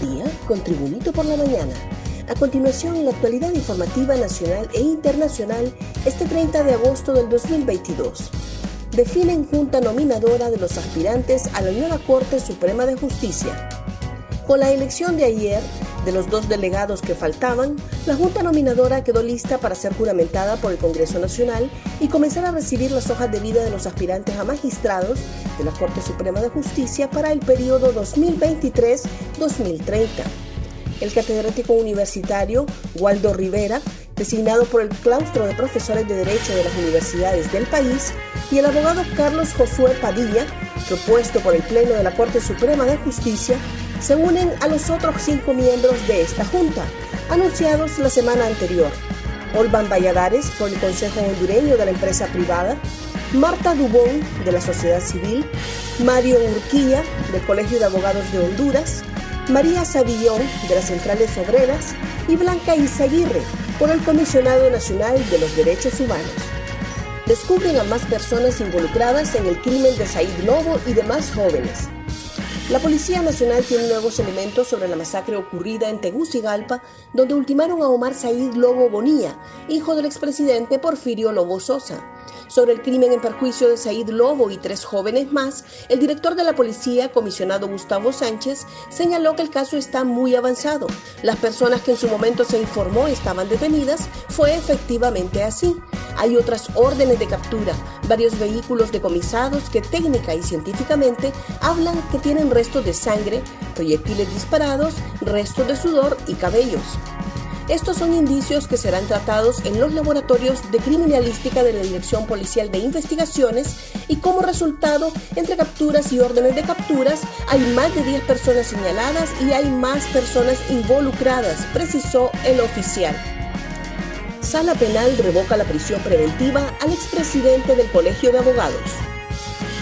día con Tribunito por la Mañana. A continuación, la actualidad informativa nacional e internacional este 30 de agosto del 2022. Definen junta nominadora de los aspirantes a la nueva Corte Suprema de Justicia. Con la elección de ayer, de los dos delegados que faltaban, la Junta Nominadora quedó lista para ser juramentada por el Congreso Nacional y comenzar a recibir las hojas de vida de los aspirantes a magistrados de la Corte Suprema de Justicia para el periodo 2023-2030. El catedrático universitario Waldo Rivera, designado por el claustro de profesores de Derecho de las universidades del país, y el abogado Carlos Josué Padilla, propuesto por el Pleno de la Corte Suprema de Justicia, se unen a los otros cinco miembros de esta junta, anunciados la semana anterior. Olvan Valladares, por el Consejo Hondureño de la Empresa Privada, Marta Dubón, de la Sociedad Civil, Mario Urquía, del Colegio de Abogados de Honduras, María Savillón, de las Centrales Obreras, y Blanca Izaguirre, por el Comisionado Nacional de los Derechos Humanos. Descubren a más personas involucradas en el crimen de Said Lobo y demás jóvenes. La Policía Nacional tiene nuevos elementos sobre la masacre ocurrida en Tegucigalpa, donde ultimaron a Omar Said Lobo Bonilla, hijo del expresidente Porfirio Lobo Sosa. Sobre el crimen en perjuicio de Said Lobo y tres jóvenes más, el director de la policía, comisionado Gustavo Sánchez, señaló que el caso está muy avanzado. Las personas que en su momento se informó estaban detenidas, fue efectivamente así. Hay otras órdenes de captura, varios vehículos decomisados que técnica y científicamente hablan que tienen restos de sangre, proyectiles disparados, restos de sudor y cabellos. Estos son indicios que serán tratados en los laboratorios de criminalística de la Dirección Policial de Investigaciones y como resultado, entre capturas y órdenes de capturas, hay más de 10 personas señaladas y hay más personas involucradas, precisó el oficial. Sala Penal revoca la prisión preventiva al expresidente del Colegio de Abogados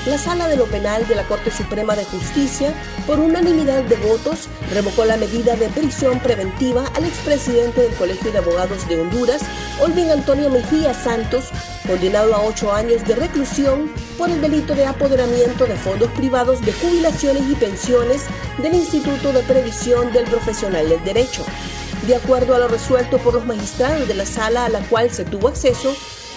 la Sala de lo Penal de la Corte Suprema de Justicia, por unanimidad de votos, revocó la medida de prisión preventiva al expresidente del Colegio de Abogados de Honduras, Olvin Antonio Mejía Santos, condenado a ocho años de reclusión por el delito de apoderamiento de fondos privados de jubilaciones y pensiones del Instituto de Previsión del Profesional del Derecho. De acuerdo a lo resuelto por los magistrados de la sala a la cual se tuvo acceso,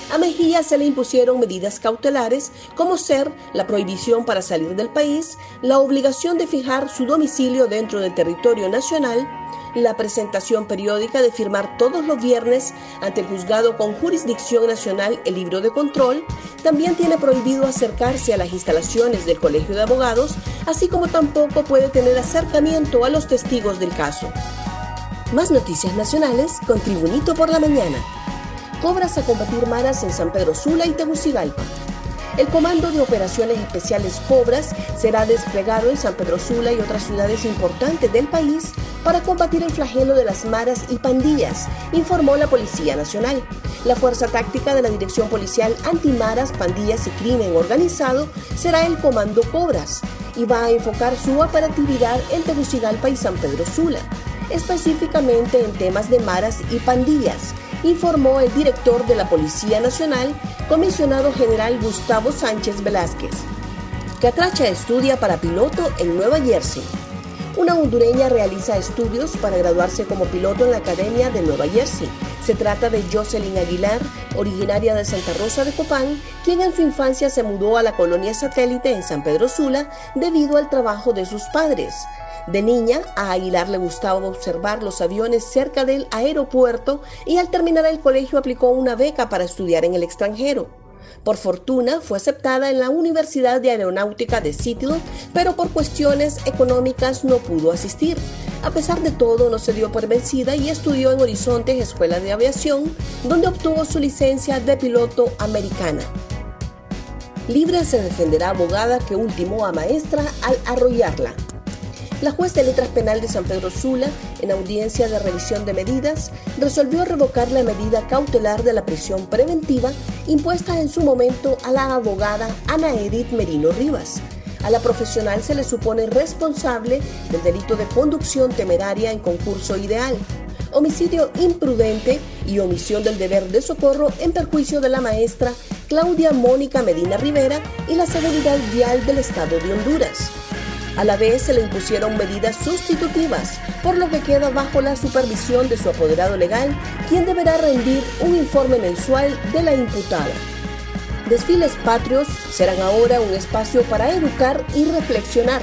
a Mejía se le impusieron medidas cautelares como ser la prohibición para salir del país, la obligación de fijar su domicilio dentro del territorio nacional, la presentación periódica de firmar todos los viernes ante el juzgado con jurisdicción nacional el libro de control, también tiene prohibido acercarse a las instalaciones del Colegio de Abogados, así como tampoco puede tener acercamiento a los testigos del caso. Más noticias nacionales con Tribunito por la Mañana. Cobras a combatir maras en San Pedro Sula y Tegucigalpa. El Comando de Operaciones Especiales Cobras será desplegado en San Pedro Sula y otras ciudades importantes del país para combatir el flagelo de las maras y pandillas, informó la Policía Nacional. La fuerza táctica de la Dirección Policial Antimaras, Pandillas y Crimen Organizado será el Comando Cobras y va a enfocar su operatividad en Tegucigalpa y San Pedro Sula, específicamente en temas de maras y pandillas informó el director de la Policía Nacional, comisionado general Gustavo Sánchez Velázquez. Catracha estudia para piloto en Nueva Jersey. Una hondureña realiza estudios para graduarse como piloto en la Academia de Nueva Jersey. Se trata de Jocelyn Aguilar, originaria de Santa Rosa de Copán, quien en su infancia se mudó a la colonia satélite en San Pedro Sula debido al trabajo de sus padres. De niña, a Aguilar le gustaba observar los aviones cerca del aeropuerto y al terminar el colegio aplicó una beca para estudiar en el extranjero. Por fortuna, fue aceptada en la Universidad de Aeronáutica de Seattle, pero por cuestiones económicas no pudo asistir. A pesar de todo, no se dio por vencida y estudió en Horizontes Escuela de Aviación, donde obtuvo su licencia de piloto americana. Libre se defenderá abogada que ultimó a maestra al arrollarla. La juez de letras penal de San Pedro Sula, en audiencia de revisión de medidas, resolvió revocar la medida cautelar de la prisión preventiva impuesta en su momento a la abogada Ana Edith Merino Rivas. A la profesional se le supone responsable del delito de conducción temeraria en concurso ideal, homicidio imprudente y omisión del deber de socorro en perjuicio de la maestra Claudia Mónica Medina Rivera y la seguridad vial del Estado de Honduras. A la vez se le impusieron medidas sustitutivas, por lo que queda bajo la supervisión de su apoderado legal, quien deberá rendir un informe mensual de la imputada. Desfiles patrios serán ahora un espacio para educar y reflexionar.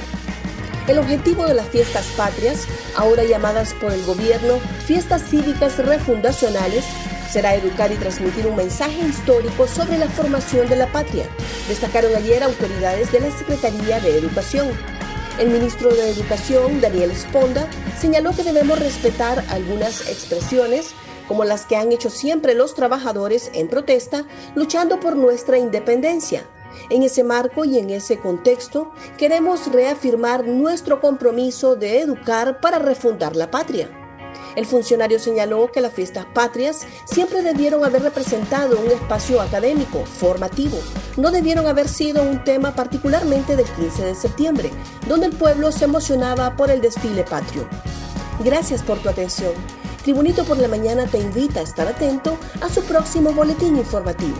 El objetivo de las fiestas patrias, ahora llamadas por el gobierno fiestas cívicas refundacionales, será educar y transmitir un mensaje histórico sobre la formación de la patria, destacaron ayer autoridades de la Secretaría de Educación. El ministro de Educación, Daniel Esponda, señaló que debemos respetar algunas expresiones como las que han hecho siempre los trabajadores en protesta, luchando por nuestra independencia. En ese marco y en ese contexto, queremos reafirmar nuestro compromiso de educar para refundar la patria. El funcionario señaló que las fiestas patrias siempre debieron haber representado un espacio académico, formativo. No debieron haber sido un tema particularmente del 15 de septiembre, donde el pueblo se emocionaba por el desfile patrio. Gracias por tu atención. Tribunito por la Mañana te invita a estar atento a su próximo boletín informativo.